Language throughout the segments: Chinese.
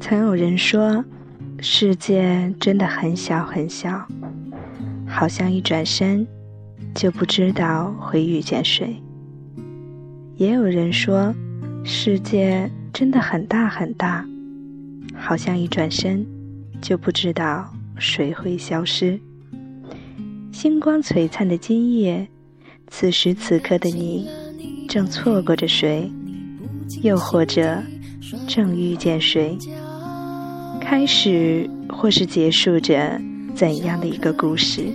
曾有人说，世界真的很小很小，好像一转身就不知道会遇见谁。也有人说，世界真的很大很大，好像一转身就不知道谁会消失。星光璀璨的今夜，此时此刻的你，正错过着谁，又或者正遇见谁？开始或是结束着怎样的一个故事？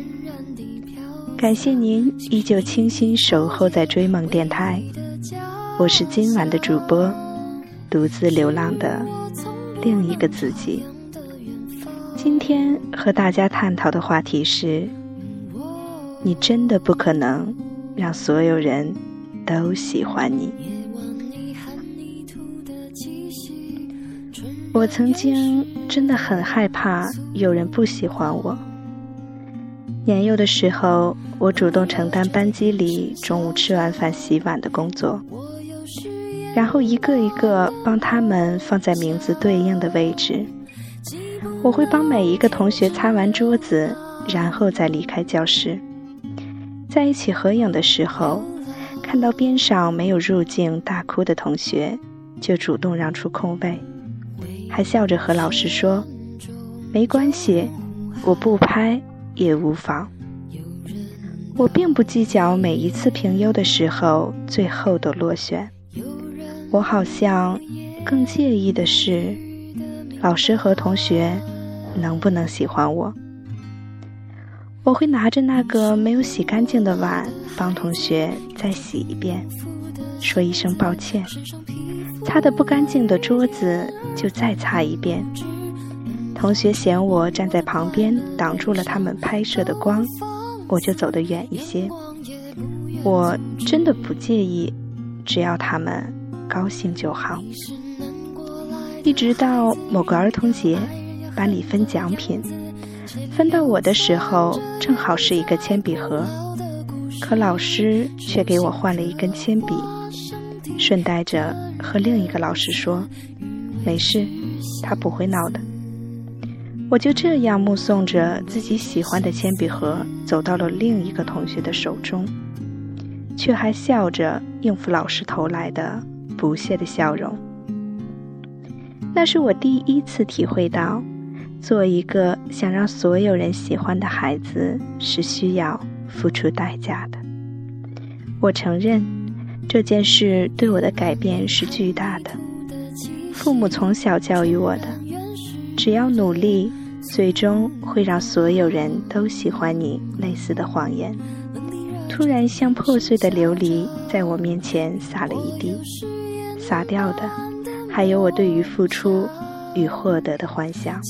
感谢您依旧倾心守候在追梦电台。我是今晚的主播，独自流浪的另一个自己。今天和大家探讨的话题是：你真的不可能让所有人都喜欢你。我曾经真的很害怕有人不喜欢我。年幼的时候，我主动承担班级里中午吃完饭洗碗的工作。然后一个一个帮他们放在名字对应的位置。我会帮每一个同学擦完桌子，然后再离开教室。在一起合影的时候，看到边上没有入镜大哭的同学，就主动让出空位，还笑着和老师说：“没关系，我不拍也无妨。”我并不计较每一次评优的时候最后都落选。我好像更介意的是，老师和同学能不能喜欢我。我会拿着那个没有洗干净的碗，帮同学再洗一遍，说一声抱歉。擦得不干净的桌子就再擦一遍。同学嫌我站在旁边挡住了他们拍摄的光，我就走得远一些。我真的不介意，只要他们。高兴就好。一直到某个儿童节，班里分奖品，分到我的时候，正好是一个铅笔盒，可老师却给我换了一根铅笔，顺带着和另一个老师说：“没事，他不会闹的。”我就这样目送着自己喜欢的铅笔盒走到了另一个同学的手中，却还笑着应付老师投来的。不屑的笑容，那是我第一次体会到，做一个想让所有人喜欢的孩子是需要付出代价的。我承认这件事对我的改变是巨大的。父母从小教育我的，只要努力，最终会让所有人都喜欢你。类似的谎言，突然像破碎的琉璃，在我面前洒了一地。洒掉的，还有我对于付出与获得的幻想。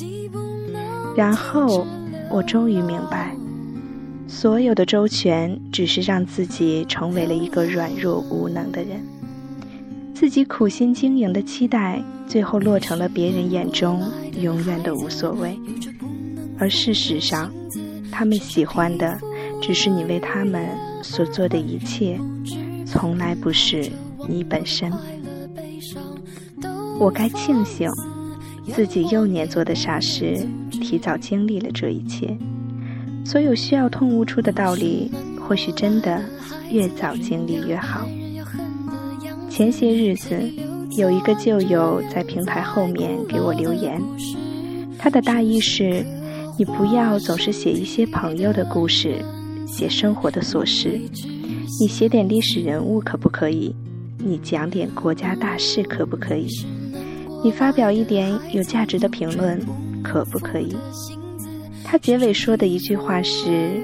然后，我终于明白，所有的周全只是让自己成为了一个软弱无能的人。自己苦心经营的期待，最后落成了别人眼中永远的无所谓。而事实上，他们喜欢的只是你为他们所做的一切，从来不是你本身。我该庆幸，自己幼年做的傻事，提早经历了这一切。所有需要痛悟出的道理，或许真的越早经历越好。前些日子，有一个旧友在平台后面给我留言，他的大意是：你不要总是写一些朋友的故事，写生活的琐事，你写点历史人物可不可以？你讲点国家大事可不可以？你发表一点有价值的评论，可不可以？他结尾说的一句话是：“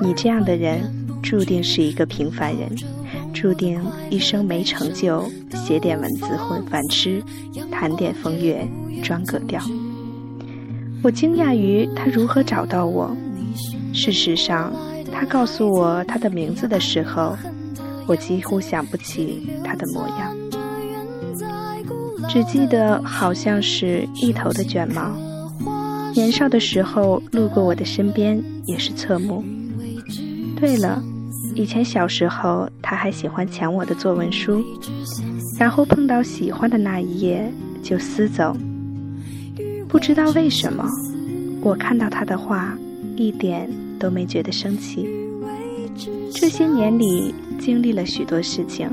你这样的人，注定是一个平凡人，注定一生没成就，写点文字混饭吃，谈点风月装格调。”我惊讶于他如何找到我。事实上，他告诉我他的名字的时候，我几乎想不起他的模样。只记得好像是一头的卷毛，年少的时候路过我的身边也是侧目。对了，以前小时候他还喜欢抢我的作文书，然后碰到喜欢的那一页就撕走。不知道为什么，我看到他的画一点都没觉得生气。这些年里经历了许多事情，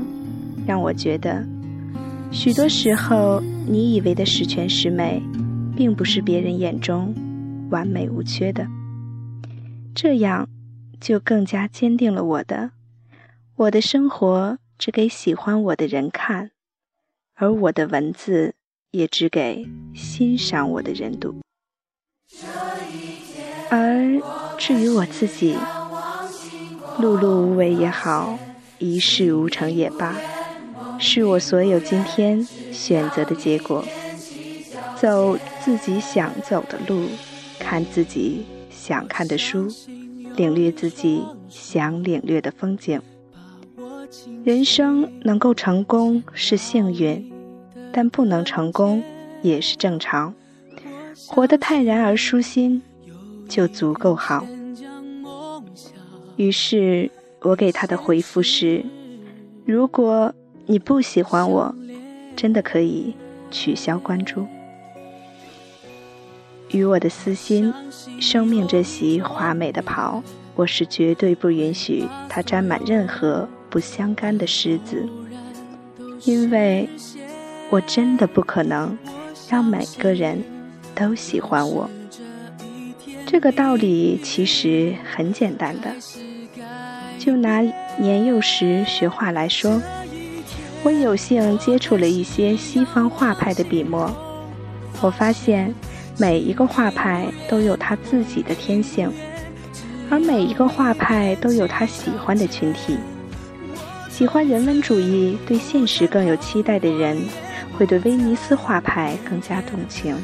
让我觉得，许多时候你以为的十全十美，并不是别人眼中完美无缺的。这样。就更加坚定了我的，我的生活只给喜欢我的人看，而我的文字也只给欣赏我的人读。而至于我自己，碌碌无为也好，一事无成也罢，是我所有今天选择的结果。走自己想走的路，看自己想看的书。领略自己想领略的风景。人生能够成功是幸运，但不能成功也是正常。活得泰然而舒心，就足够好。于是我给他的回复是：如果你不喜欢我，真的可以取消关注。与我的私心，生命这袭华美的袍，我是绝对不允许它沾满任何不相干的虱子，因为我真的不可能让每个人都喜欢我。这个道理其实很简单的，就拿年幼时学画来说，我有幸接触了一些西方画派的笔墨，我发现。每一个画派都有他自己的天性，而每一个画派都有他喜欢的群体。喜欢人文主义、对现实更有期待的人，会对威尼斯画派更加动情；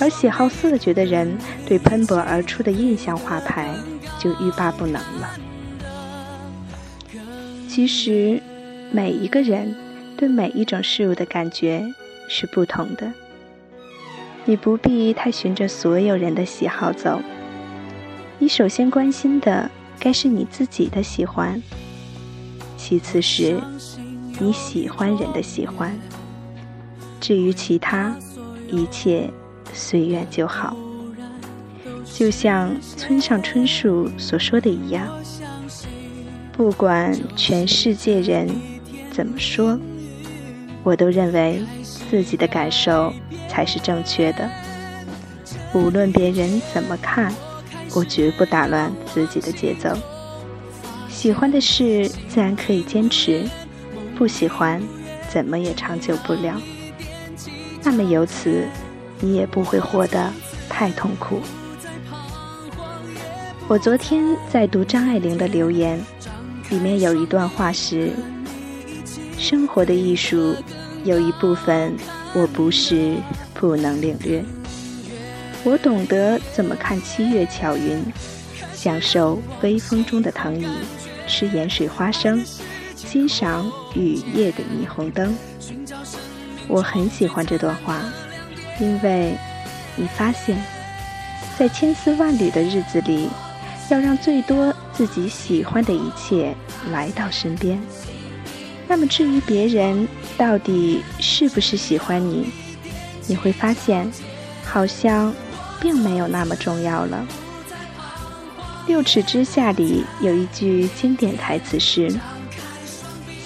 而喜好色觉的人，对喷薄而出的印象画派就欲罢不能了。其实，每一个人对每一种事物的感觉是不同的。你不必太循着所有人的喜好走，你首先关心的该是你自己的喜欢，其次是你喜欢人的喜欢，至于其他，一切随缘就好。就像村上春树所说的一样，不管全世界人怎么说，我都认为自己的感受。才是正确的。无论别人怎么看，我绝不打乱自己的节奏。喜欢的事自然可以坚持，不喜欢，怎么也长久不了。那么由此，你也不会活得太痛苦。我昨天在读张爱玲的留言，里面有一段话是：“生活的艺术有一部分，我不是。”不能领略，我懂得怎么看七月巧云，享受微风中的藤椅，吃盐水花生，欣赏雨夜的霓虹灯。我很喜欢这段话，因为你发现，在千丝万缕的日子里，要让最多自己喜欢的一切来到身边。那么至于别人到底是不是喜欢你？你会发现，好像并没有那么重要了。《六尺之下》里有一句经典台词是：“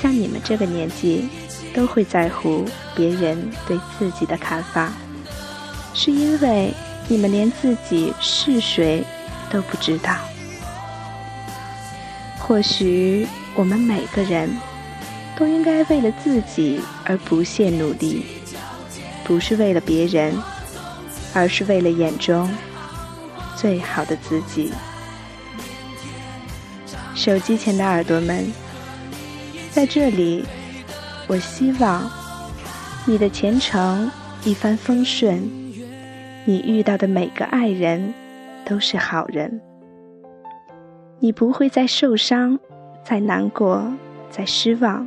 像你们这个年纪，都会在乎别人对自己的看法，是因为你们连自己是谁都不知道。”或许我们每个人都应该为了自己而不懈努力。不是为了别人，而是为了眼中最好的自己。手机前的耳朵们，在这里，我希望你的前程一帆风顺，你遇到的每个爱人都是好人，你不会再受伤、再难过、再失望，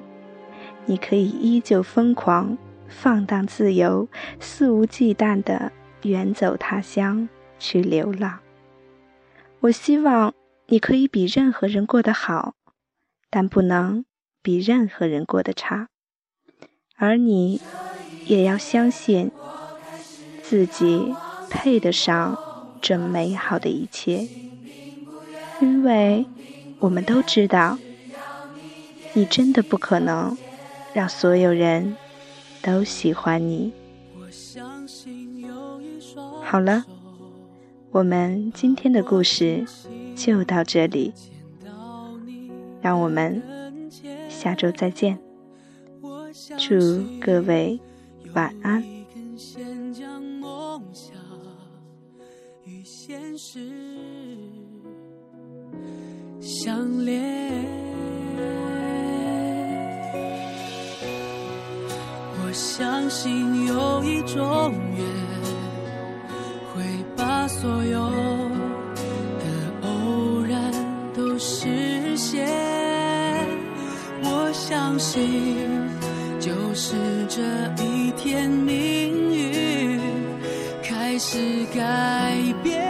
你可以依旧疯狂。放荡自由、肆无忌惮的远走他乡去流浪。我希望你可以比任何人过得好，但不能比任何人过得差。而你也要相信自己配得上这美好的一切，因为我们都知道，你真的不可能让所有人都喜欢你。好了，我们今天的故事就到这里，让我们下周再见。祝各位晚安。相连，相信有一种缘。会把所有的偶然都实现，我相信就是这一天，命运开始改变。